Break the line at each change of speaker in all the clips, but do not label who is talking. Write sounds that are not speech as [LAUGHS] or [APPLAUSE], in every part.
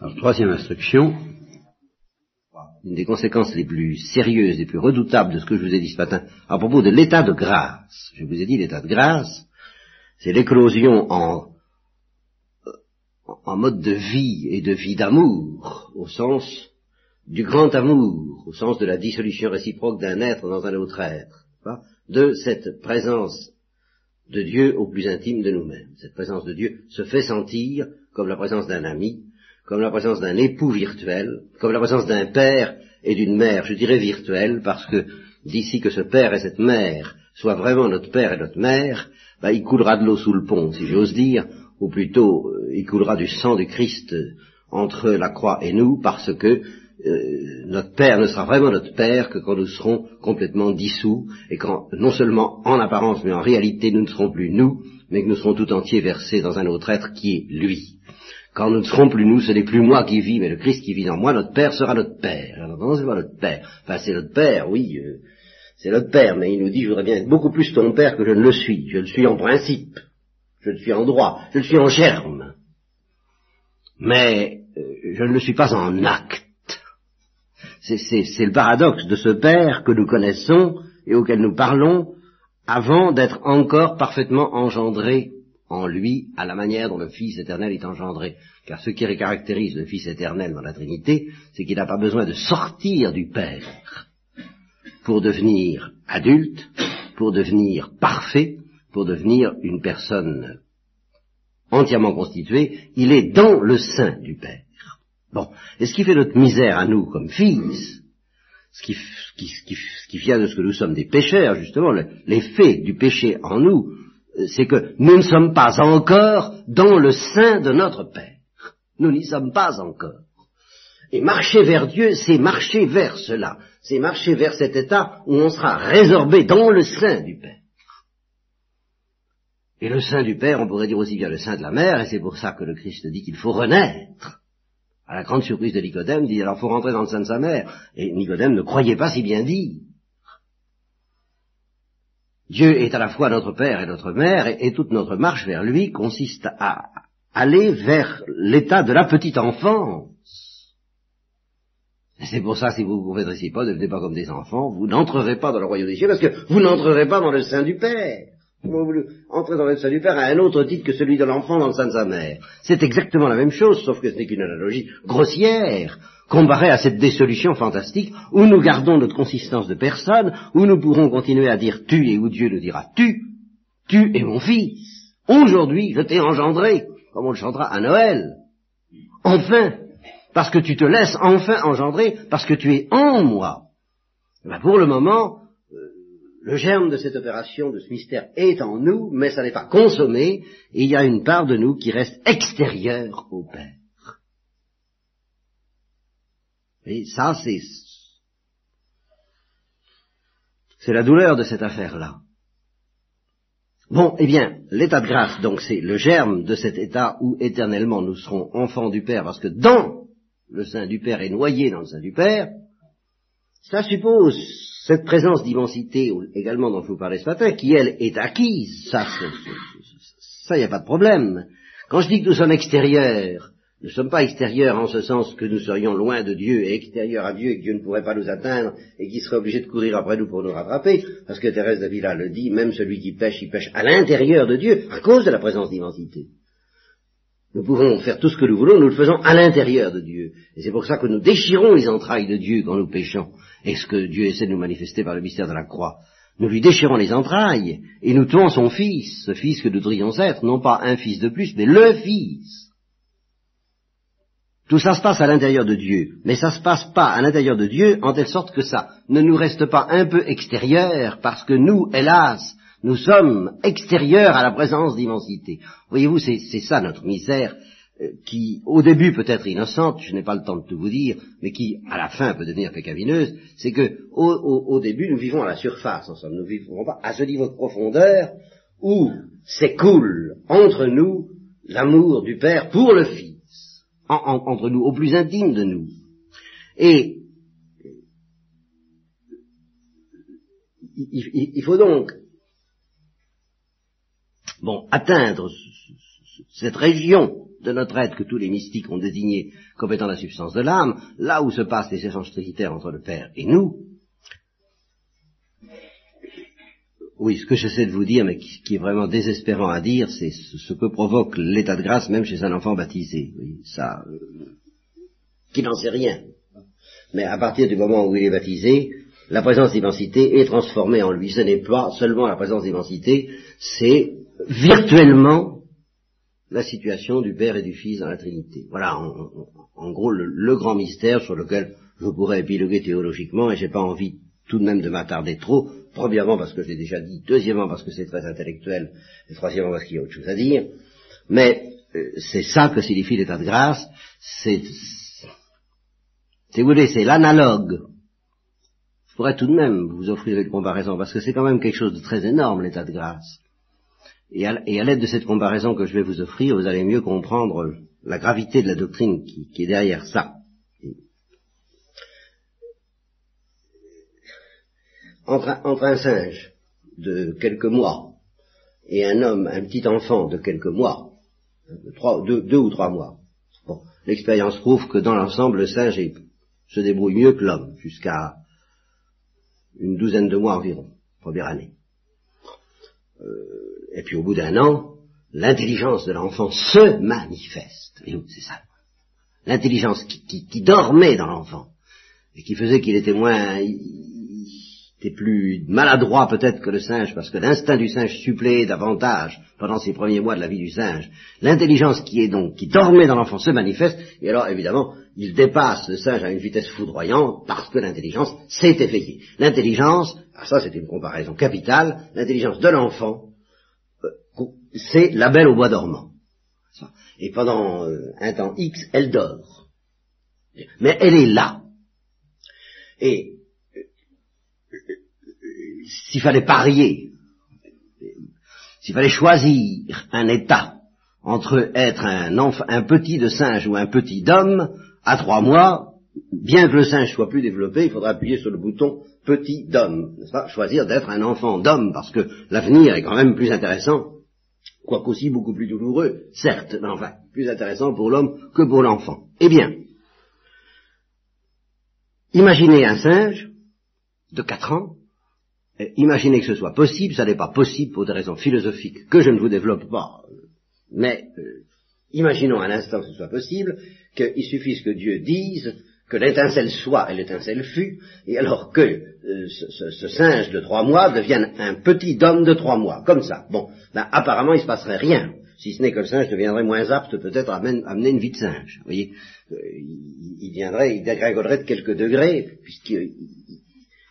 Alors, troisième instruction, une des conséquences les plus sérieuses, les plus redoutables de ce que je vous ai dit ce matin, à propos de l'état de grâce. Je vous ai dit l'état de grâce, c'est l'éclosion en, en mode de vie et de vie d'amour, au sens du grand amour, au sens de la dissolution réciproque d'un être dans un autre être, de cette présence de Dieu au plus intime de nous-mêmes. Cette présence de Dieu se fait sentir comme la présence d'un ami, comme la présence d'un époux virtuel, comme la présence d'un père et d'une mère, je dirais virtuelle, parce que d'ici que ce père et cette mère soient vraiment notre père et notre mère, bah, il coulera de l'eau sous le pont, si j'ose dire, ou plutôt euh, il coulera du sang du Christ entre la croix et nous, parce que euh, notre Père ne sera vraiment notre Père que quand nous serons complètement dissous, et quand non seulement en apparence, mais en réalité, nous ne serons plus nous, mais que nous serons tout entiers versés dans un autre être qui est lui. Quand nous ne serons plus nous, ce n'est plus moi qui vis, mais le Christ qui vit en moi, notre Père sera notre Père. Alors, c'est pas notre Père. Enfin, c'est notre Père, oui, euh, c'est notre Père, mais il nous dit, je voudrais bien être beaucoup plus ton Père que je ne le suis. Je le suis en principe. Je le suis en droit. Je le suis en germe. Mais euh, je ne le suis pas en acte. C'est le paradoxe de ce Père que nous connaissons et auquel nous parlons avant d'être encore parfaitement engendré en lui à la manière dont le Fils éternel est engendré. Car ce qui caractérise le Fils éternel dans la Trinité, c'est qu'il n'a pas besoin de sortir du Père pour devenir adulte, pour devenir parfait, pour devenir une personne entièrement constituée, il est dans le sein du Père. Bon, et ce qui fait notre misère à nous comme fils, ce qui, ce qui vient de ce que nous sommes des pécheurs, justement, l'effet du péché en nous, c'est que nous ne sommes pas encore dans le sein de notre Père. Nous n'y sommes pas encore. Et marcher vers Dieu, c'est marcher vers cela. C'est marcher vers cet état où on sera résorbé dans le sein du Père. Et le sein du Père, on pourrait dire aussi bien le sein de la mère, et c'est pour ça que le Christ dit qu'il faut renaître. À la grande surprise de Nicodème, dit alors faut rentrer dans le sein de sa mère. Et Nicodème ne croyait pas si bien dit. Dieu est à la fois notre Père et notre Mère, et, toute notre marche vers lui consiste à aller vers l'état de la petite enfance. C'est pour ça, si vous vous confédrez pas, ne devenez pas comme des enfants, vous n'entrerez pas dans le royaume des cieux, parce que vous n'entrerez pas dans le sein du Père. Vous voulez entrer dans le sein du Père à un autre titre que celui de l'enfant dans le sein de sa mère. C'est exactement la même chose, sauf que ce n'est qu'une analogie grossière comparé à cette dissolution fantastique où nous gardons notre consistance de personne, où nous pourrons continuer à dire tu et où Dieu nous dira tu, tu es mon fils. Aujourd'hui, je t'ai engendré, comme on le chantera à Noël. Enfin, parce que tu te laisses enfin engendrer, parce que tu es en moi. Ben pour le moment, le germe de cette opération, de ce mystère, est en nous, mais ça n'est pas consommé, et il y a une part de nous qui reste extérieure au Père. Et ça, c'est, c'est la douleur de cette affaire-là. Bon, eh bien, l'état de grâce, donc, c'est le germe de cet état où éternellement nous serons enfants du Père, parce que dans le sein du Père est noyé dans le sein du Père, ça suppose cette présence d'immensité également dont je vous parlais ce matin, qui elle est acquise, ça, ça, il n'y a pas de problème. Quand je dis que nous sommes extérieurs, nous ne sommes pas extérieurs en ce sens que nous serions loin de Dieu et extérieurs à Dieu et que Dieu ne pourrait pas nous atteindre et qu'il serait obligé de courir après nous pour nous rattraper, parce que Thérèse d'Avila le dit, même celui qui pêche, il pêche à l'intérieur de Dieu à cause de la présence d'immensité. Nous pouvons faire tout ce que nous voulons, nous le faisons à l'intérieur de Dieu. Et c'est pour ça que nous déchirons les entrailles de Dieu quand nous péchons. Et ce que Dieu essaie de nous manifester par le mystère de la croix. Nous lui déchirons les entrailles et nous tuons son fils, ce fils que nous devrions être, non pas un fils de plus, mais le fils. Tout ça se passe à l'intérieur de Dieu, mais ça se passe pas à l'intérieur de Dieu en telle sorte que ça ne nous reste pas un peu extérieur, parce que nous, hélas, nous sommes extérieurs à la présence d'immensité. Voyez-vous, c'est ça notre misère, euh, qui, au début peut être innocente, je n'ai pas le temps de tout vous dire, mais qui, à la fin, peut devenir pécavineuse, c'est que, au, début, nous vivons à la surface, en somme, nous vivons pas à ce niveau de profondeur où s'écoule entre nous l'amour du Père pour le Fils entre nous, au plus intime de nous. Et il, faut donc bon atteindre cette région de notre être que tous les mystiques ont désigné comme étant la substance de l'âme, là où se passent les échanges trinitaires entre le Père et nous, oui, ce que j'essaie de vous dire, mais qui, est vraiment désespérant à dire, c'est ce, que provoque l'état de grâce même chez un enfant baptisé. Oui, ça, euh, qui n'en sait rien. Mais à partir du moment où il est baptisé, la présence d'immensité est transformée en lui. Ce n'est pas seulement la présence d'immensité, c'est virtuellement la situation du Père et du Fils dans la Trinité. Voilà, en, gros, le, grand mystère sur lequel je pourrais épiloguer théologiquement, et j'ai pas envie tout de même de m'attarder trop, premièrement parce que je l'ai déjà dit, deuxièmement parce que c'est très intellectuel, et troisièmement parce qu'il y a autre chose à dire, mais euh, c'est ça que signifie l'état de grâce, c'est, si vous voulez, c'est l'analogue. Pourrais tout de même vous offrir une comparaison, parce que c'est quand même quelque chose de très énorme, l'état de grâce. Et à, l'aide de cette comparaison que je vais vous offrir, vous allez mieux comprendre la gravité de la doctrine qui est derrière ça. entre un, singe de quelques mois et un homme, un petit enfant de quelques mois, deux, ou trois mois, l'expérience prouve que dans l'ensemble, le singe se débrouille mieux que l'homme, jusqu'à une douzaine de mois environ, première année. Euh, et puis au bout d'un an, l'intelligence de l'enfant se manifeste. Et c'est ça. L'intelligence qui, qui, dormait dans l'enfant, et qui faisait qu'il était moins était plus maladroit peut-être que le singe, parce que l'instinct du singe suppléait davantage pendant ces premiers mois de la vie du singe. L'intelligence qui est donc, qui dormait dans l'enfant se manifeste, et alors évidemment, il dépasse le singe à une vitesse foudroyante parce que l'intelligence s'est éveillée. L'intelligence, ah, ça c'est une comparaison capitale, l'intelligence de l'enfant, euh, c'est la belle au bois dormant. Et pendant euh, un temps X, elle dort. Mais elle est là. Et s'il fallait parier, s'il fallait choisir un état entre être un petit de singe ou un petit d'homme, à trois mois, bien que le singe soit plus développé, il faudra appuyer sur le bouton petit d'homme, n'est-ce pas? Choisir d'être un enfant d'homme, parce que l'avenir est quand même plus intéressant, quoique aussi beaucoup plus douloureux, certes, mais enfin, plus intéressant pour l'homme que pour l'enfant. Eh bien, imaginez un singe de quatre ans, imaginez que ce soit possible, ça n'est pas possible pour des raisons philosophiques que je ne vous développe pas. Mais euh, imaginons un instant que ce soit possible, qu'il suffise que Dieu dise que l'étincelle soit et l'étincelle fut, et alors que euh, ce, singe de trois mois devienne un petit homme de trois mois, comme ça. Bon, ben, apparemment il ne se passerait rien, si ce n'est que le singe deviendrait moins apte peut-être à mener une vie de singe. Vous voyez, euh, il, viendrait, il dégringolerait de quelques degrés, puisqu'il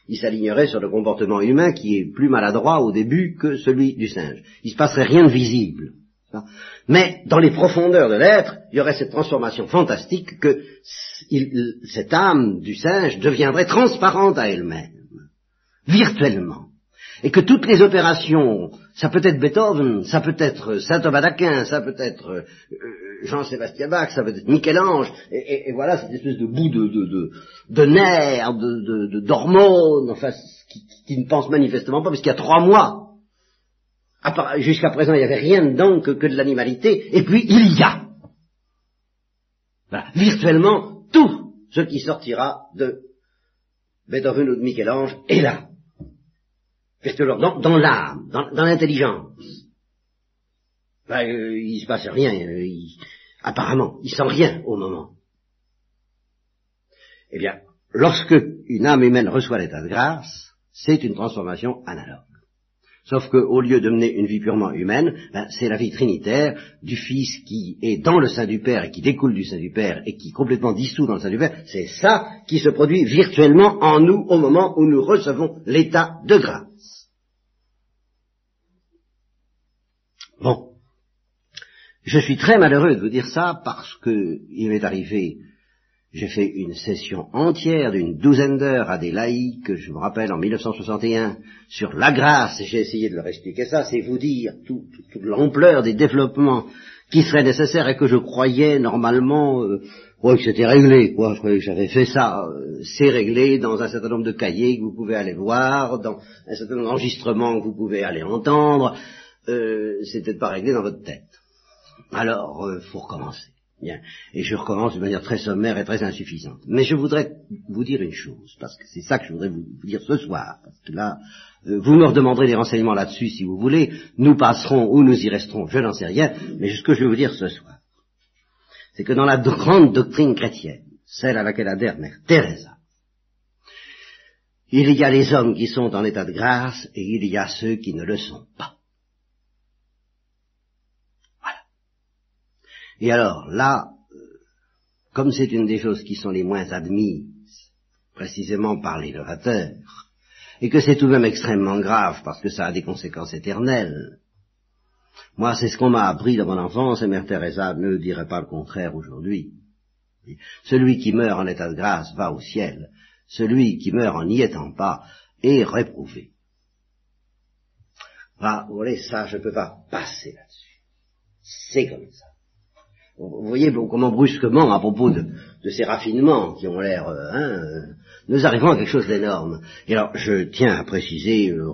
il s'alignerait sur le comportement humain qui est plus maladroit au début que celui du singe. Il ne se passerait rien de visible. Mais dans les profondeurs de l'être, il y aurait cette transformation fantastique que cette âme du singe deviendrait transparente à elle-même, virtuellement. Et que toutes les opérations, ça peut être Beethoven, ça peut être Saint Thomas d'Aquin, ça peut être euh, Jean-Sébastien Bach, ça peut être Michel-Ange, et, voilà cette espèce de bout de, de, de, de nerfs, d'hormones, enfin, qui, qui, ne pense manifestement pas, parce qu'il y a trois mois, jusqu'à présent il n'y avait rien dedans que, de l'animalité, et puis il y a. Voilà, virtuellement, tout ce qui sortira de Beethoven ou de Michel-Ange est là. Dans, dans l'âme, dans, l'intelligence. Ben, euh, il se passe rien, euh, apparemment, il sent rien au moment. Eh bien, lorsque une âme humaine reçoit l'état de grâce, c'est une transformation analogue. Sauf qu'au lieu de mener une vie purement humaine, ben, c'est la vie trinitaire du Fils qui est dans le sein du Père et qui découle du sein du Père et qui complètement dissous dans le sein du Père. C'est ça qui se produit virtuellement en nous au moment où nous recevons l'état de grâce. Bon. Je suis très malheureux de vous dire ça parce que il m'est arrivé, j'ai fait une session entière d'une douzaine d'heures à des laïcs, je me rappelle en 1961, sur la grâce, et j'ai essayé de leur expliquer ça, c'est vous dire toute l'ampleur des développements qui seraient nécessaires et que je croyais normalement, euh, que c'était réglé, quoi, je croyais que j'avais fait ça, euh, c'est réglé dans un certain nombre de cahiers que vous pouvez aller voir, dans un certain nombre d'enregistrements que vous pouvez aller entendre, euh, c'est peut-être pas réglé dans votre tête. alors il faut recommencer. Bien. Et je recommence de manière très sommaire et très insuffisante. Mais je voudrais vous dire une chose, parce que c'est ça que je voudrais vous, dire ce soir. Parce que là, vous me redemanderez des renseignements là-dessus si vous voulez. Nous passerons ou nous y resterons, je n'en sais rien. Mais ce que je vais vous dire ce soir, c'est que dans la grande doctrine chrétienne, celle à laquelle adhère Mère Teresa, il y a les hommes qui sont en état de grâce et il y a ceux qui ne le sont pas. Et alors là, euh, comme c'est une des choses qui sont les moins admises, précisément par les novateurs, et que c'est tout de même extrêmement grave parce que ça a des conséquences éternelles, moi, c'est ce qu'on m'a appris dans mon enfance, et Mère Teresa ne dirait pas le contraire aujourd'hui. Celui qui meurt en état de grâce va au ciel, celui qui meurt en n'y étant pas est réprouvé. Ah, vous voyez, ça, je ne peux pas passer là-dessus. C'est comme ça. Vous voyez comment brusquement, à propos de, ces raffinements qui ont l'air, euh, hein, euh, nous arrivons à quelque chose d'énorme. Et alors, je tiens à préciser euh,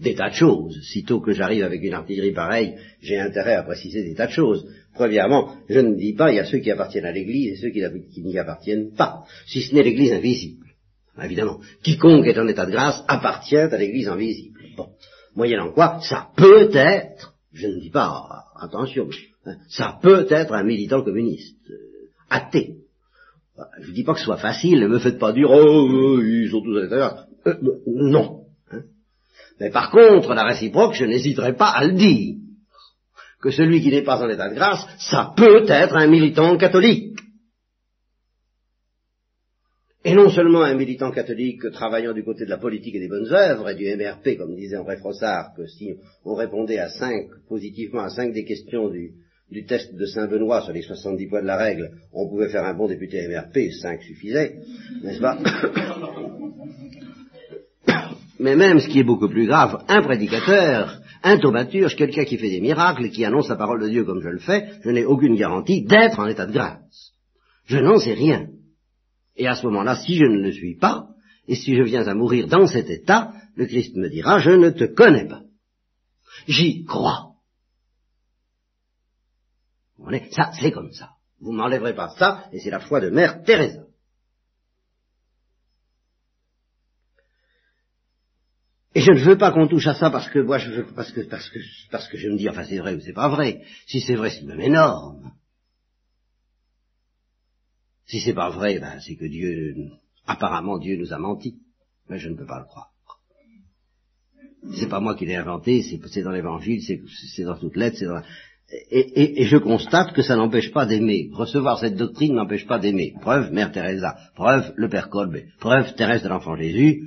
des tas de choses. Sitôt que j'arrive avec une artillerie pareille, j'ai intérêt à préciser des tas de choses. Premièrement, je ne dis pas il y a ceux qui appartiennent à l'Église et ceux qui, n'y appartiennent pas, si ce n'est l'Église invisible. Évidemment, quiconque est en état de grâce appartient à l'Église invisible. Bon, moyennant quoi, ça peut être, je ne dis pas, attention, hein, ça peut être un militant communiste, euh, athée. Je ne dis pas que ce soit facile, ne me faites pas dire, oh, ils sont tous état de grâce. Euh, non, mais par contre, la réciproque, je n'hésiterai pas à le dire, que celui qui n'est pas en état de grâce, ça peut être un militant catholique. Et non seulement un militant catholique travaillant du côté de la politique et des bonnes œuvres et du MRP, comme disait André Frossard, que si on répondait à cinq, positivement à cinq des questions du, du test de Saint-Benoît sur les 70 points de la règle, on pouvait faire un bon député MRP, cinq suffisait, n'est-ce pas [COUGHS] mais même ce qui est beaucoup plus grave, un prédicateur, un thaumaturge, quelqu'un qui fait des miracles, qui annonce la parole de Dieu comme je le fais, je n'ai aucune garantie d'être en état de grâce. Je n'en sais rien. Et à ce moment-là, si je ne le suis pas, et si je viens à mourir dans cet état, le Christ me dira, je ne te connais pas. J'y crois. Ça, c'est comme ça. Vous m'enlèverez pas ça, et c'est la foi de Mère Thérèse. Et je ne veux pas qu'on touche à ça parce que moi, je veux, parce que, parce que, parce que je me dis, enfin, c'est vrai ou c'est pas vrai. Si c'est vrai, c'est même énorme. Si c'est pas vrai, ben, c'est que Dieu, apparemment, Dieu nous a menti. Mais je ne peux pas le croire. C'est pas moi qui l'ai inventé, c'est dans l'évangile, c'est dans toute lettre, c'est dans et, et, et, je constate que ça n'empêche pas d'aimer. Recevoir cette doctrine n'empêche pas d'aimer. Preuve, Mère Teresa. Preuve, le Père Kolbe. Preuve, Thérèse de l'Enfant Jésus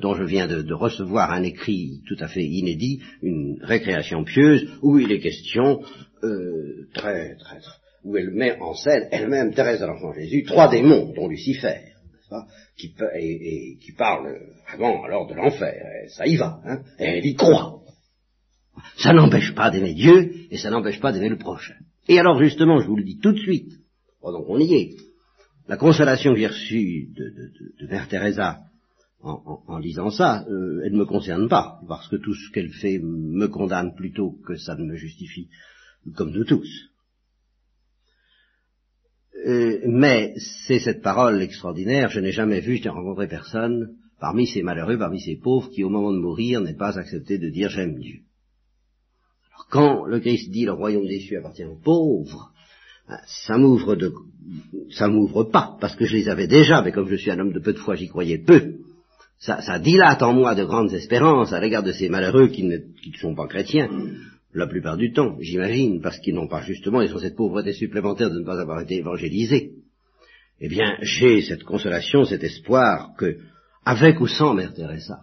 dont je viens de, recevoir un écrit tout à fait inédit, une récréation pieuse, où il est question, euh, très, très, où elle met en scène elle-même, Thérèse de l'Enfant Jésus, trois démons, dont Lucifer, pas, qui, et, qui parle vraiment alors de l'enfer, ça y va, hein, et elle y croit. Ça n'empêche pas d'aimer Dieu, et ça n'empêche pas d'aimer le prochain. Et alors justement, je vous le dis tout de suite, pendant qu'on y est, la consolation que j'ai reçue de, Mère Teresa en, lisant ça, euh, elle ne me concerne pas, parce que tout ce qu'elle fait me condamne plutôt que ça ne me justifie, comme nous tous. Euh, mais c'est cette parole extraordinaire, je n'ai jamais vu, je n'ai rencontré personne parmi ces malheureux, parmi ces pauvres, qui au moment de mourir n'ait pas accepté de dire j'aime Dieu. Quand le Christ dit le royaume des cieux appartient aux pauvres, ben, ça m'ouvre de, ça m'ouvre pas, parce que je les avais déjà, mais comme je suis un homme de peu de foi, j'y croyais peu ça, ça dilate en moi de grandes espérances à l'égard de ces malheureux qui ne, sont pas chrétiens, la plupart du temps, j'imagine, parce qu'ils n'ont pas justement, ils ont cette pauvreté supplémentaire de ne pas avoir été évangélisés. Eh bien, j'ai cette consolation, cet espoir que, avec ou sans Mère Teresa,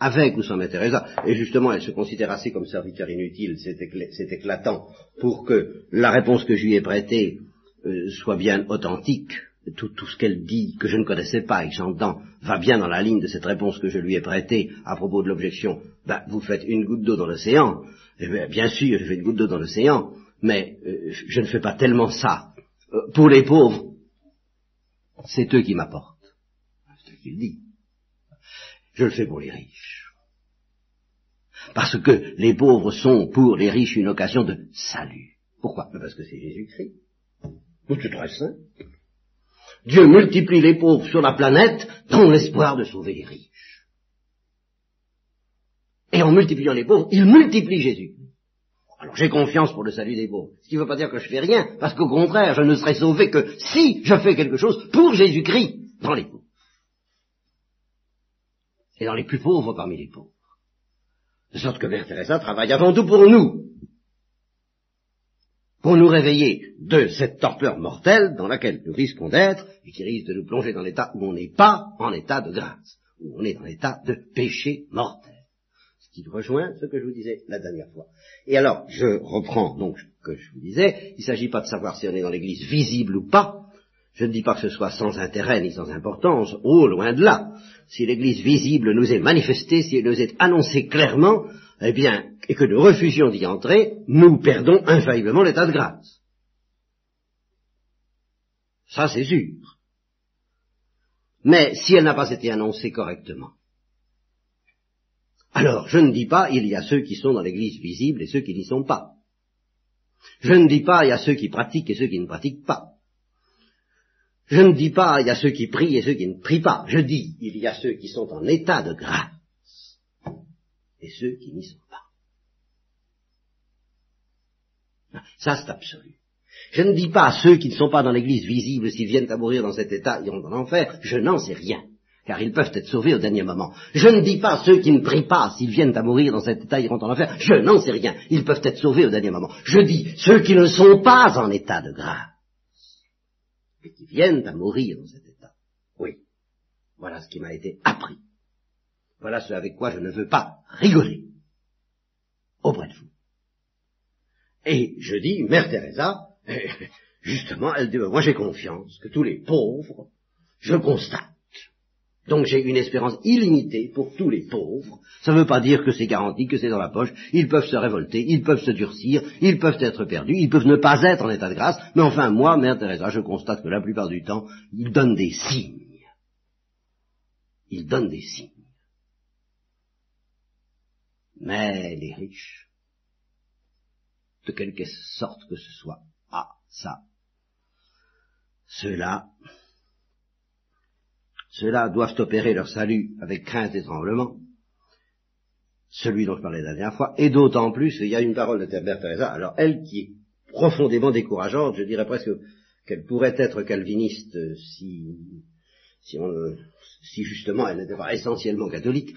avec ou sans Teresa, et justement elle se considère assez comme serviteur inutile, c'est éclatant, pour que la réponse que je lui ai prêtée euh, soit bien authentique, tout, ce qu'elle dit, que je ne connaissais pas et que j'entends, va bien dans la ligne de cette réponse que je lui ai prêtée à propos de l'objection, ben, vous faites une goutte d'eau dans l'océan, eh bien, bien, sûr, je fais une goutte d'eau dans l'océan, mais euh, je ne fais pas tellement ça. Euh, pour les pauvres, c'est eux qui m'apportent. C'est ce qu'il dit. Je le fais pour les riches. Parce que les pauvres sont pour les riches une occasion de salut. Pourquoi? Parce que c'est Jésus-Christ. C'est très simple. Dieu multiplie les pauvres sur la planète dans l'espoir de sauver les riches. Et en multipliant les pauvres, il multiplie Jésus. Alors j'ai confiance pour le salut des pauvres. Ce qui ne veut pas dire que je fais rien, parce qu'au contraire, je ne serai sauvé que si je fais quelque chose pour Jésus-Christ dans les pauvres. Et dans les plus pauvres parmi les pauvres. De sorte que Mère Teresa travaille avant tout pour nous. Pour nous réveiller de cette torpeur mortelle dans laquelle nous risquons d'être et qui risque de nous plonger dans l'état où on n'est pas en état de grâce, où on est dans l'état de péché mortel. Ce qui rejoint ce que je vous disais la dernière fois. Et alors, je reprends donc ce que je vous disais, il ne s'agit pas de savoir si on est dans l'église visible ou pas, je ne dis pas que ce soit sans intérêt ni sans importance, oh, loin de là. Si l'église visible nous est manifestée, si elle nous est annoncée clairement, eh bien, et que nous refusions d'y entrer, nous perdons infailliblement l'état de grâce. Ça, c'est sûr. Mais si elle n'a pas été annoncée correctement, alors je ne dis pas il y a ceux qui sont dans l'église visible et ceux qui n'y sont pas. Je ne dis pas il y a ceux qui pratiquent et ceux qui ne pratiquent pas. Je ne dis pas il y a ceux qui prient et ceux qui ne prient pas. Je dis il y a ceux qui sont en état de grâce et ceux qui n'y sont pas. Ça, c'est absolu. Je ne dis pas ceux qui ne sont pas dans l'église visible, s'ils viennent à mourir dans cet état, iront dans l'enfer. Je n'en sais rien, car ils peuvent être sauvés au dernier moment. Je ne dis pas ceux qui ne prient pas, s'ils viennent à mourir dans cet état, iront dans l'enfer. Je n'en sais rien. Ils peuvent être sauvés au dernier moment. Je dis ceux qui ne sont pas en état de grâce et qui viennent à mourir dans cet état. Oui. Voilà ce qui m'a été appris. Voilà ce avec quoi je ne veux pas rigoler auprès de vous. Et je dis, Mère Teresa, [LAUGHS] justement, elle dit, moi j'ai confiance que tous les pauvres, je constate. Donc j'ai une espérance illimitée pour tous les pauvres. Ça ne veut pas dire que c'est garanti, que c'est dans la poche. Ils peuvent se révolter, ils peuvent se durcir, ils peuvent être perdus, ils peuvent ne pas être en état de grâce. Mais enfin, moi, Mère Teresa, je constate que la plupart du temps, ils donnent des signes. Ils donnent des signes. Mais les riches, de quelque sorte que ce soit, ah, ça, ceux-là, ceux-là doivent opérer leur salut avec crainte et tremblement, celui dont je parlais la dernière fois, et d'autant plus, il y a une parole de Mère Teresa, alors elle qui est profondément décourageante, je dirais presque qu'elle pourrait être calviniste si, si, on, si justement elle n'était pas essentiellement catholique,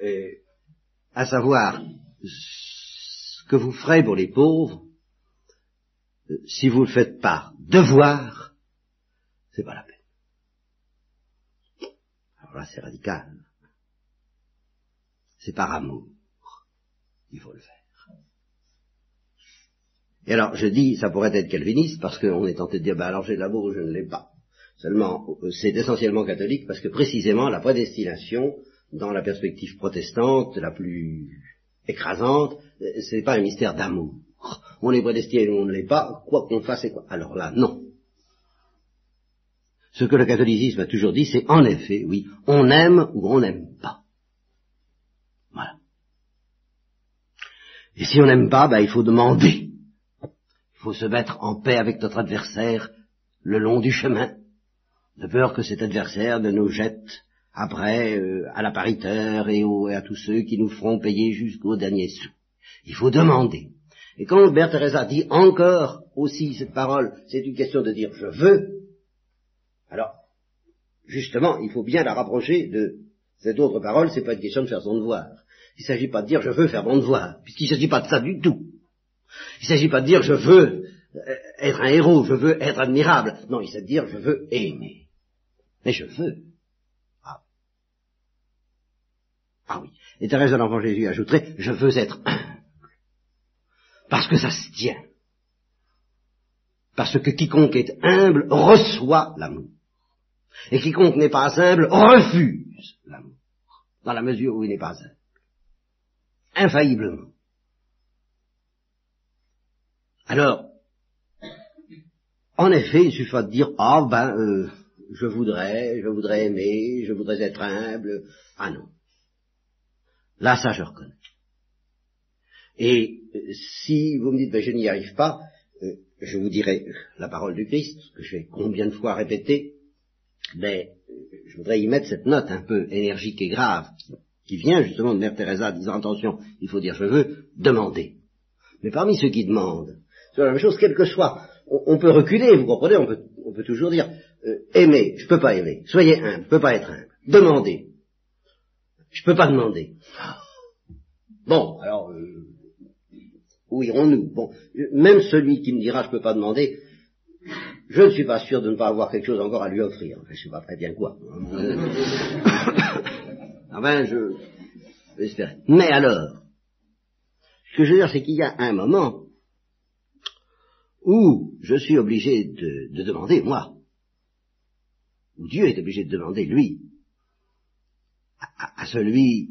[LAUGHS] à savoir ce que vous ferez pour les pauvres, euh, si vous le faites par devoir, c'est pas la peine. C'est radical. C'est par amour. Il faut le faire. Et alors, je dis, ça pourrait être calviniste, parce qu'on est tenté de dire, ben alors j'ai de l'amour ou je ne l'ai pas. Seulement, euh, c'est essentiellement catholique, parce que précisément, la prédestination, dans la perspective protestante la plus écrasante, c'est pas un mystère d'amour. On est prédestiné ou on ne l'est pas, quoi qu'on fasse quoi. Alors là, non. Ce que le catholicisme a toujours dit, c'est en effet, oui, on aime ou on n'aime pas. Voilà. Et si on n'aime pas, ben, il faut demander. Il faut se mettre en paix avec notre adversaire le long du chemin, de peur que cet adversaire ne nous jette après euh, à l'appariteur et, et à tous ceux qui nous feront payer jusqu'au dernier sou. Il faut demander. Et quand Mère dit encore aussi cette parole, c'est une question de dire je veux, alors, justement, il faut bien la rapprocher de cette autre parole, c'est pas une question de faire son devoir. Il ne s'agit pas de dire je veux faire mon devoir, puisqu'il ne s'agit pas de ça du tout. Il ne s'agit pas de dire je veux euh, être un héros, je veux être admirable. Non, il s'agit de dire je veux aimer. Mais je veux. Ah oui. Et Thérèse de l'Enfant Jésus ajouterait, je veux être humble. Parce que ça se tient. Parce que quiconque est humble reçoit l'amour. Et quiconque n'est pas humble refuse l'amour. Dans la mesure où il n'est pas humble. Infailliblement. Alors, en effet, il suffit de dire, ah ben, euh, je voudrais, je voudrais aimer, je voudrais être humble. Ah non. Là, ça, je reconnais. Et euh, si vous me dites, ben, je n'y arrive pas, euh, je vous dirai la parole du Christ, que je vais combien de fois répéter, mais euh, je voudrais y mettre cette note un peu énergique et grave, qui vient justement de Mère Teresa disant, attention, il faut dire je veux, demander. Mais parmi ceux qui demandent, c'est la même chose, quel que soit, on, peut reculer, vous comprenez, on peut, on peut toujours dire, aimer, je peux pas aimer, soyez humble, je peux pas être humble, demandez, je peux pas demander. Bon, alors, où irons-nous? Bon, même celui qui me dira je peux pas demander, je ne suis pas sûr de ne pas avoir quelque chose encore à lui offrir. je ne sais pas très bien quoi. [COUGHS] enfin, je j'espère. Mais alors, ce que je veux dire, c'est qu'il y a un moment où je suis obligé de, demander, moi, où Dieu est obligé de demander, lui, à celui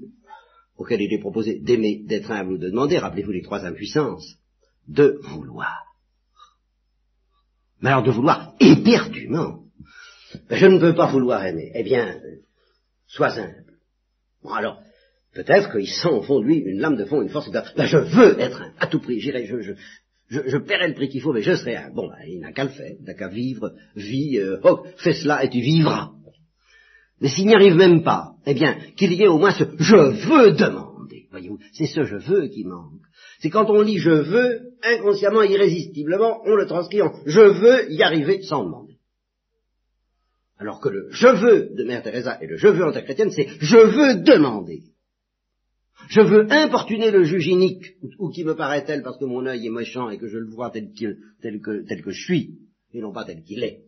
auquel il est proposé d'aimer, d'être humble ou de demander, rappelez-vous les trois impuissances, de vouloir. Mais alors de vouloir éperdument. Je ne peux pas vouloir aimer. Eh bien, sois humble. Bon alors, peut-être qu'il sent au fond de lui une lame de fond, une force, ben, je veux être humble, à tout prix, j'irai, je, je, je, paierai le prix qu'il faut, mais je serai humble. Bon, ben, il n'a qu'à le faire, il n'a qu'à vivre, vis, euh, oh, fais cela et tu vivras. Mais s'il n'y arrive même pas, eh bien, qu'il y ait au moins ce je veux demander. Voyez-vous, c'est ce je veux qui manque. C'est quand on lit je veux, inconsciemment, irrésistiblement, on le transcrit en je veux y arriver sans demander. Alors que le je veux de Mère Teresa et le je veux en chrétienne, c'est je veux demander. Je veux importuner le juge inique, ou qui me paraît-elle parce que mon œil est méchant et que je le vois tel, tel, que, tel que je suis, et non pas tel qu'il est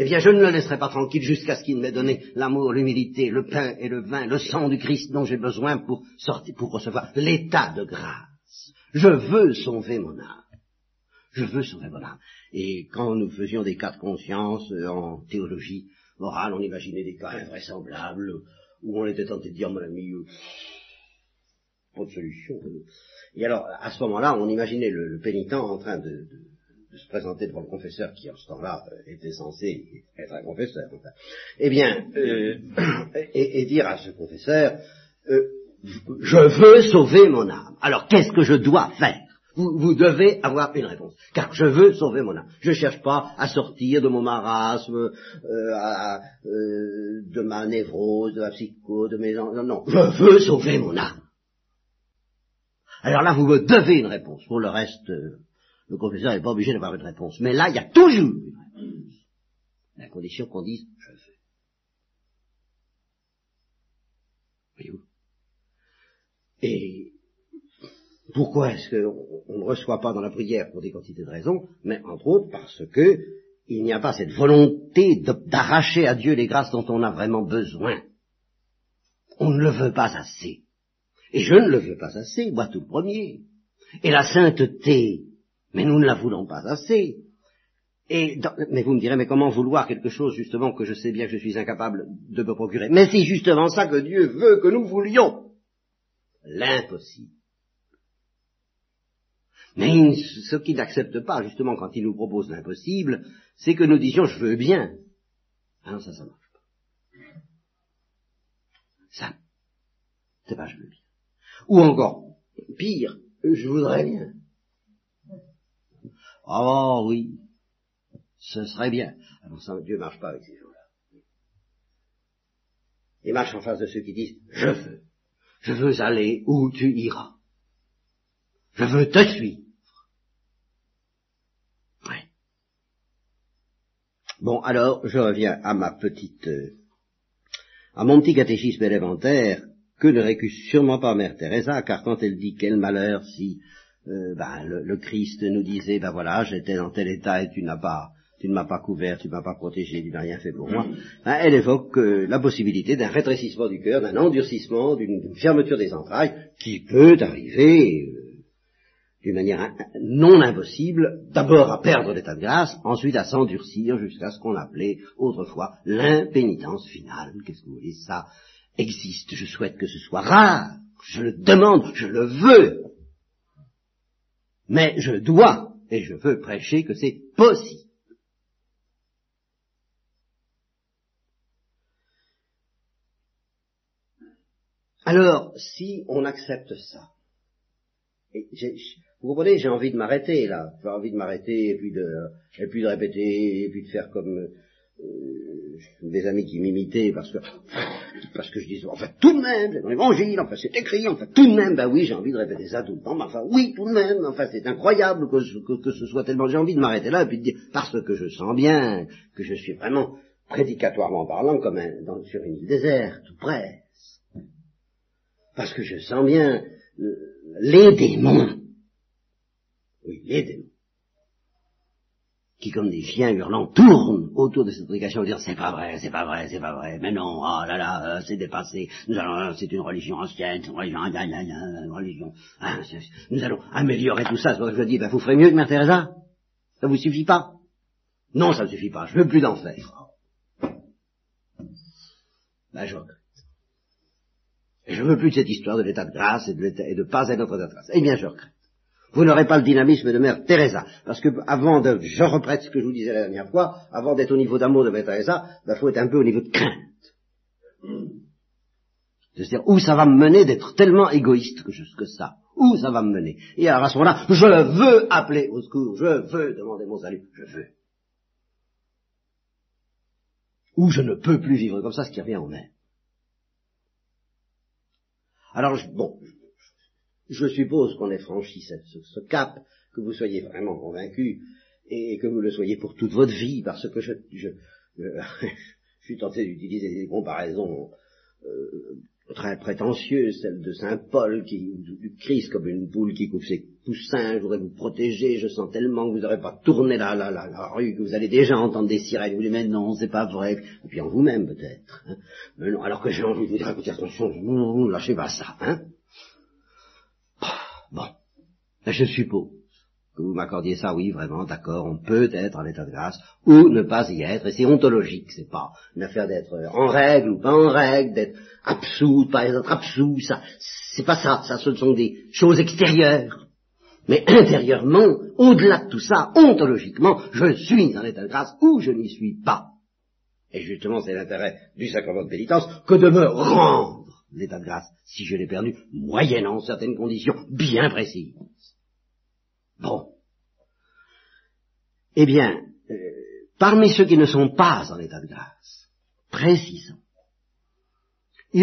eh bien je ne le laisserai pas tranquille jusqu'à ce qu'il m'ait donné l'amour, l'humilité, le pain et le vin, le sang du Christ dont j'ai besoin pour sortir, pour recevoir l'état de grâce. Je veux sauver mon âme. Je veux sauver mon âme. Et quand nous faisions des cas de conscience euh, en théologie morale, on imaginait des cas invraisemblables où on était tenté de dire, mon ami, euh, pas de solution. Et alors, à ce moment-là, on imaginait le, pénitent en train de de se présenter devant le confesseur qui en ce temps-là euh, était censé être un confesseur. eh bien, euh, [COUGHS] et, dire à ce confesseur, euh, je veux sauver mon âme. Alors qu'est-ce que je dois faire? Vous, devez avoir une réponse, car je veux sauver mon âme. Je ne cherche pas à sortir de mon marasme, de ma névrose, de ma psycho, de mes... Non, non, je veux sauver mon âme. Alors là, vous me devez une réponse. Pour le reste, le confesseur n'est pas obligé d'avoir une réponse. Mais là, il y a toujours une réponse. La condition qu'on dise je veux. Voyez-vous Et pourquoi est-ce qu'on ne reçoit pas dans la prière pour des quantités de raisons, mais entre autres parce que il n'y a pas cette volonté d'arracher à Dieu les grâces dont on a vraiment besoin. On ne le veut pas assez. Et je ne le veux pas assez, moi tout premier. Et la sainteté mais nous ne la voulons pas assez. Et mais vous me direz, mais comment vouloir quelque chose justement que je sais bien que je suis incapable de me procurer? Mais c'est justement ça que Dieu veut que nous voulions. L'impossible. Mais ce qu'il n'accepte pas, justement, quand il nous propose l'impossible, c'est que nous disions je veux bien. Ah non, ça, ça marche pas. Ça, c'est pas je veux bien. Ou encore, pire, je voudrais bien. Oh oui, ce serait bien. Alors ça, Dieu marche pas avec ces gens-là. Il marche en face de ceux qui disent, je veux, je veux aller où tu iras. Je veux te suivre. Bon, alors, je reviens à ma petite, euh, à mon petit catéchisme élémentaire, que ne récuse sûrement pas Mère Teresa, car quand elle dit quel malheur si euh, ben, le, Christ nous disait, ben voilà, j'étais dans tel état et tu n'as pas, tu ne m'as pas couvert, tu ne m'as pas protégé, tu n'as rien fait pour moi. Ben, elle évoque euh, la possibilité d'un rétrécissement du cœur, d'un endurcissement, d'une fermeture des entrailles, qui peut arriver euh, d'une manière non impossible, d'abord à perdre l'état de grâce, ensuite à s'endurcir jusqu'à ce qu'on appelait autrefois l'impénitence finale. Qu'est-ce que vous voulez? Ça existe, je souhaite que ce soit rare, je le demande, je le veux, mais je dois et je veux prêcher que c'est possible. Alors, si on accepte ça, vous comprenez, j'ai envie de m'arrêter là, j'ai envie de m'arrêter et puis de, et puis de répéter et puis de faire comme euh, des amis qui m'imitaient parce que parce que je disais enfin tout de même c'est dans l'évangile enfin c'est écrit enfin tout de même. Ben oui j'ai envie de répéter ça tout le temps mais enfin oui tout de même. Enfin c'est incroyable que, que, ce soit tellement j'ai envie de m'arrêter là et puis de dire parce que je sens bien que je suis vraiment prédicatoirement parlant comme un, sur une île déserte tout près parce que je sens bien euh, les démons. Oui les démons. Qui comme des chiens hurlants tournent autour de cette prédication disant c'est pas vrai, c'est pas vrai, c'est pas vrai, mais non, oh là là, euh, c'est dépassé, nous allons, c'est une religion ancienne, c'est une religion, une religion, hein, nous allons améliorer tout ça, c'est que je dis, ben, vous ferez mieux que Mère Teresa, ça vous suffit pas. Non, ça ne suffit pas, je veux plus d'enfer. Ben, je. Je veux plus de cette histoire de l'état de grâce et de, et de pas être état de grâce. Eh bien, je regrette. Vous n'aurez pas le dynamisme de Mère Teresa. Parce que avant de, je reprête ce que je vous disais la dernière fois, avant d'être au niveau d'amour de Mère Teresa, il faut être un peu au niveau de crainte. C'est-à-dire, où ça va me mener d'être tellement égoïste que, ça? Où ça va me mener? Et alors à ce moment-là, je veux appeler au secours, je veux demander mon salut, je veux. Ou je ne peux plus vivre comme ça, ce qui revient en même. Alors, bon, je suppose qu'on ait franchi ce, cap, que vous soyez vraiment convaincu, et que vous le soyez pour toute votre vie, parce que je, je, [LAUGHS] suis tenté d'utiliser des comparaisons euh, très prétentieuses, celles de Saint Paul, qui, du Christ comme une poule qui coupe ses poussins, je voudrais vous protéger, je sens tellement que vous n'aurez pas tourné la, la, la, la, rue, que vous allez déjà entendre des sirènes, vous dites, mais non, c'est pas vrai, et puis en vous-même peut-être, hein. mais non, alors que j'ai envie de vous dire, écoutez, attention, non, lâchez pas ça, hein, Bon, je suppose que vous m'accordiez ça, oui, vraiment, d'accord, on peut être en état de grâce, ou ne pas y être, et c'est ontologique, c'est pas une affaire d'être en règle ou pas en règle, d'être absous, pas être absous, ça, c'est pas ça, ça ce sont des choses extérieures. Mais [CLEARS THROAT] intérieurement, au-delà de tout ça, ontologiquement, je suis en état de grâce ou je n'y suis pas. Et justement, c'est l'intérêt du sacrement de pénitence que de me rendre l'état de grâce, si je l'ai perdu, moyennant certaines conditions bien précises. Bon. Eh bien, euh, parmi ceux qui ne sont pas en état de grâce, précisons,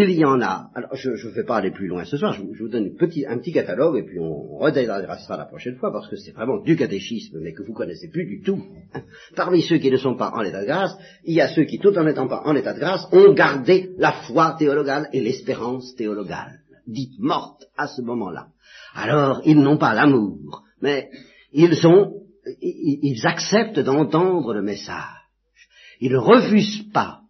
il y en a, alors je ne vais pas aller plus loin ce soir, je, vous donne un petit catalogue et puis on redégracera la prochaine fois parce que c'est vraiment du catéchisme mais que vous connaissez plus du tout. [LAUGHS] Parmi ceux qui ne sont pas en état de grâce, il y a ceux qui, tout en étant pas en état de grâce, ont gardé la foi théologale et l'espérance théologale, dite morte à ce moment-là. Alors, ils n'ont pas l'amour, mais ils sont, ils acceptent d'entendre le message. Ils ne refusent pas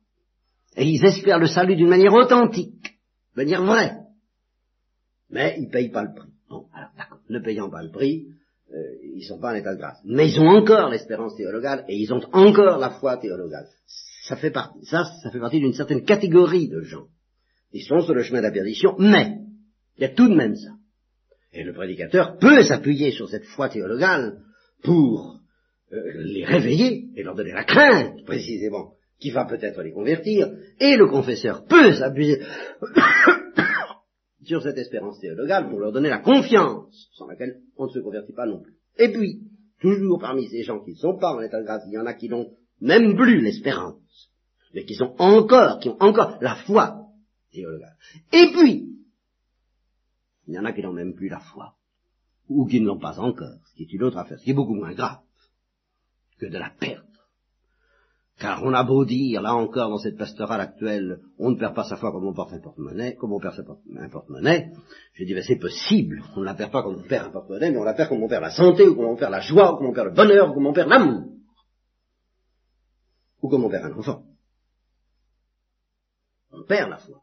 et ils espèrent le salut d'une manière authentique, d'une manière vraie. Mais ils ne payent pas le prix. Bon, alors d'accord, ne payant pas le prix, euh, ils ne sont pas en état de grâce. Mais ils ont encore l'espérance théologale et ils ont encore la foi théologale. Ça fait partie, ça, ça fait partie d'une certaine catégorie de gens. Ils sont sur le chemin de la perdition, mais il y a tout de même ça. Et le prédicateur peut s'appuyer sur cette foi théologale pour euh, les réveiller et leur donner la crainte, précisément, qui va peut-être les convertir, et le confesseur peut s'abuser [COUGHS] sur cette espérance théologale pour leur donner la confiance, sans laquelle on ne se convertit pas non plus. Et puis, toujours parmi ces gens qui ne sont pas en état de grâce, il y en a qui n'ont même plus l'espérance, mais qui sont encore, qui ont encore la foi théologale. Et puis, il y en a qui n'ont même plus la foi, ou qui ne l'ont pas encore, ce qui est une autre affaire, ce qui est beaucoup moins grave que de la perte car on a beau dire, là encore, dans cette pastorale actuelle, on ne perd pas sa foi comme on perd un porte-monnaie, comme on perd un porte-monnaie. Je dis, ben c'est possible, on ne la perd pas comme on perd un porte-monnaie, mais on la perd comme on perd la santé, ou comme on perd la joie, ou comme on perd le bonheur, ou comme on perd l'amour. Ou comme on perd un enfant. On perd la foi.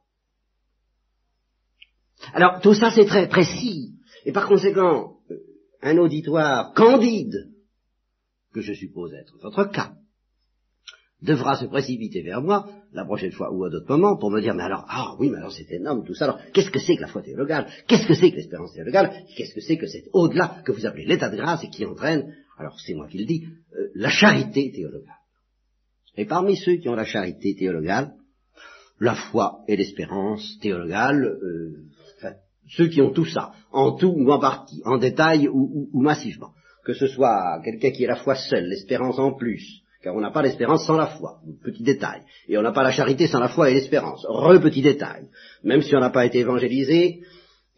Alors, tout ça c'est très précis, et par conséquent, euh, un auditoire candide, que je suppose être votre cas, devra se précipiter vers moi la prochaine fois ou à d'autres moments pour me dire mais alors ah oui mais alors c'est énorme tout ça. Alors qu'est-ce que c'est que la foi théologale qu'est-ce que c'est que l'espérance théologale qu'est-ce que c'est que cet au-delà que vous appelez l'état de grâce et qui entraîne? Alors c'est moi qui le dis euh, la charité théologale. Et parmi ceux qui ont la charité théologale la foi et l'espérance théologale euh, ceux qui ont tout ça, en tout ou en partie, en détail ou, massivement, que ce soit quelqu'un qui ait la foi seule, l'espérance en plus, car on n'a pas l'espérance sans la foi, petit détail, et on n'a pas la charité sans la foi et l'espérance, re petit détail, même si on n'a pas été évangélisé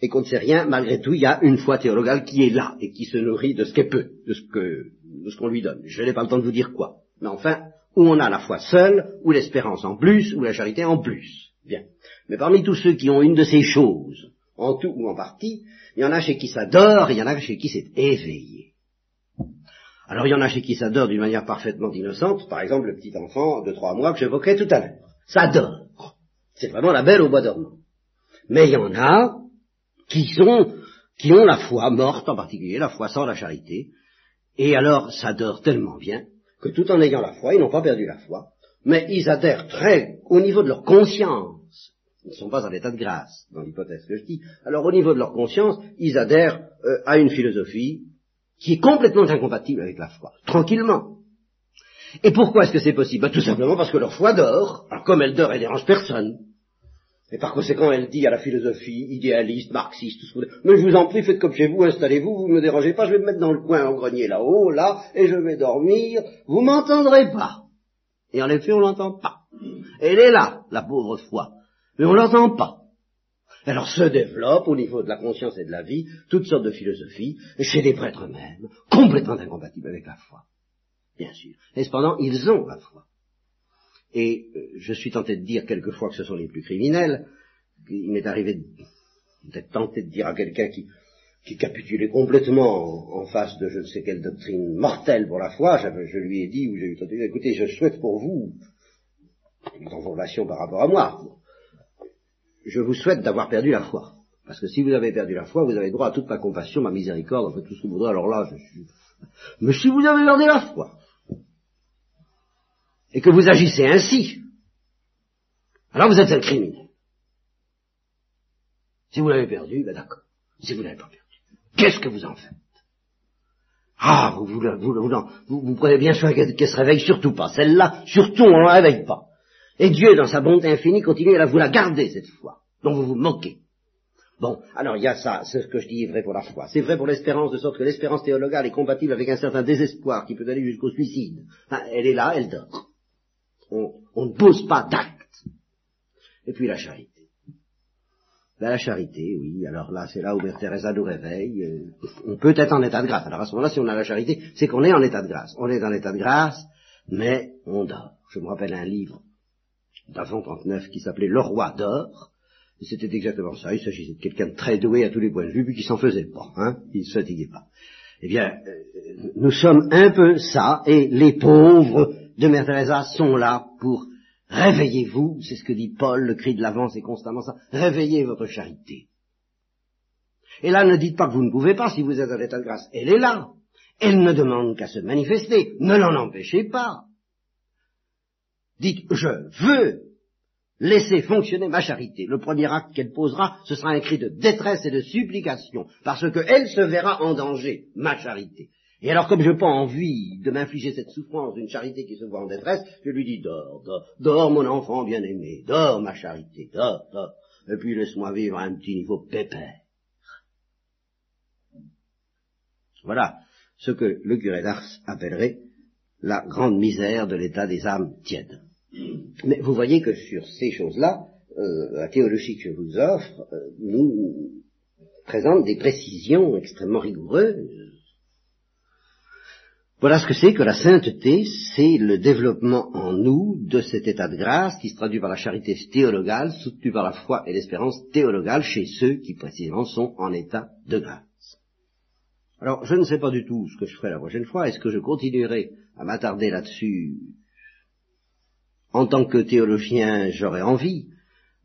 et qu'on ne sait rien, malgré tout, il y a une foi théologale qui est là et qui se nourrit de ce qu'elle peut, de ce que, de ce qu'on lui donne. Je n'ai pas le temps de vous dire quoi, mais enfin, où on a la foi seule, ou l'espérance en plus, ou la charité en plus. Bien. Mais parmi tous ceux qui ont une de ces choses, en tout ou en partie, il y en a chez qui ça dort, et il y en a chez qui c'est éveillé. Alors il y en a chez qui ça d'une manière parfaitement innocente, par exemple le petit enfant de trois mois que j'évoquais tout à l'heure. Ça dort. C'est vraiment la belle au bois dormant. Mais il y en a qui sont, qui ont la foi morte en particulier, la foi sans la charité, et alors ça dort tellement bien que tout en ayant la foi, ils n'ont pas perdu la foi, mais ils adhèrent très au niveau de leur conscience ils ne sont pas en état de grâce, dans l'hypothèse que je dis. Alors au niveau de leur conscience, ils adhèrent euh, à une philosophie qui est complètement incompatible avec la foi, tranquillement. Et pourquoi est-ce que c'est possible? Ben, Tout simplement parce que leur foi dort. Alors comme elle dort, elle dérange personne. Et par conséquent, elle dit à la philosophie idéaliste, marxiste, tout ce que vous Mais je vous en prie, faites comme chez vous, installez-vous, vous ne me dérangez pas, je vais me mettre dans le coin en grenier là-haut, là, et je vais dormir. Vous m'entendrez pas. Et en effet, on l'entend pas. Elle est là, la pauvre foi mais on l'entend pas. Alors se développe au niveau de la conscience et de la vie toutes sortes de philosophies, chez les prêtres même, complètement incompatibles avec la foi, bien sûr. Et cependant, ils ont la foi. Et euh, je suis tenté de dire quelquefois que ce sont les plus criminels. Il m'est arrivé d'être tenté de dire à quelqu'un qui, qui capitulait complètement en, face de je ne sais quelle doctrine mortelle pour la foi, je, lui ai dit, ou j'ai eu tenté, écoutez, je souhaite pour vous une transformation par rapport à moi je vous souhaite d'avoir perdu la foi. Parce que si vous avez perdu la foi, vous avez droit à toute ma compassion, ma miséricorde, en fait tout ce que vous voudrez, alors là, je suis... [LAUGHS] Mais si vous avez perdu la foi, et que vous agissez ainsi, alors vous êtes un criminel. Si vous l'avez perdu, ben d'accord. Si vous l'avez pas perdu, qu'est-ce que vous en faites? Ah, vous, vous, vous, vous, prenez bien soin qu'elle se réveille, surtout pas. Celle-là, surtout, on ne la réveille pas. Et Dieu, dans sa bonté infinie, continue à vous la garder, cette foi, dont vous vous moquez. Bon, alors il y a ça, ce que je dis est vrai pour la foi. C'est vrai pour l'espérance, de sorte que l'espérance théologale est compatible avec un certain désespoir qui peut aller jusqu'au suicide. elle est là, elle dort. On, ne pose pas d'acte. Et puis la charité. Ben, la charité, oui, alors là, c'est là où Mère Teresa nous réveille. Euh, on peut être en état de grâce. Alors à ce moment-là, si on a la charité, c'est qu'on est en état de grâce. On est en état de grâce, mais on dort. Je me rappelle un livre d'avant 39 qui s'appelait Le Roi d'Or. C'était exactement ça. Il s'agissait de quelqu'un de très doué à tous les points de vue, puis qui s'en faisait pas, hein. Il ne se fatiguait pas. Eh bien, euh, nous sommes un peu ça, et les pauvres de Mère Teresa sont là pour réveillez-vous, c'est ce que dit Paul, le cri de l'avant, c'est constamment ça, réveillez votre charité. Et là, ne dites pas que vous ne pouvez pas si vous êtes en état de grâce. Elle est là. Elle ne demande qu'à se manifester. Ne l'en empêchez pas. Dites, je veux laisser fonctionner ma charité. Le premier acte qu'elle posera, ce sera un cri de détresse et de supplication, parce qu'elle se verra en danger, ma charité. Et alors, comme je n'ai pas envie de m'infliger cette souffrance d'une charité qui se voit en détresse, je lui dis, dors, dors, dors, mon enfant bien-aimé, dors, ma charité, dors, dors, et puis laisse-moi vivre à un petit niveau pépère. Voilà ce que le curé d'Ars appellerait la grande misère de l'état des âmes tièdes. Mais vous voyez que sur ces choses-là, euh, la théologie que je vous offre euh, nous présente des précisions extrêmement rigoureuses. Voilà ce que c'est que la sainteté, c'est le développement en nous de cet état de grâce qui se traduit par la charité théologale, soutenue par la foi et l'espérance théologale chez ceux qui précisément sont en état de grâce. Alors, je ne sais pas du tout ce que je ferai la prochaine fois. Est-ce que je continuerai à m'attarder là-dessus En tant que théologien, j'aurais envie,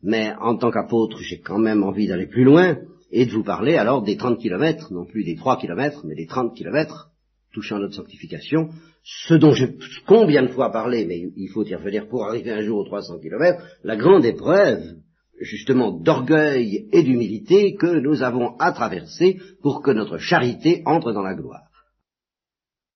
mais en tant qu'apôtre, j'ai quand même envie d'aller plus loin et de vous parler alors des 30 kilomètres, non plus des 3 kilomètres, mais des 30 kilomètres touchant notre sanctification, ce dont j'ai combien de fois parlé, mais il faut y revenir pour arriver un jour aux 300 kilomètres, la grande épreuve justement d'orgueil et d'humilité que nous avons à traverser pour que notre charité entre dans la gloire.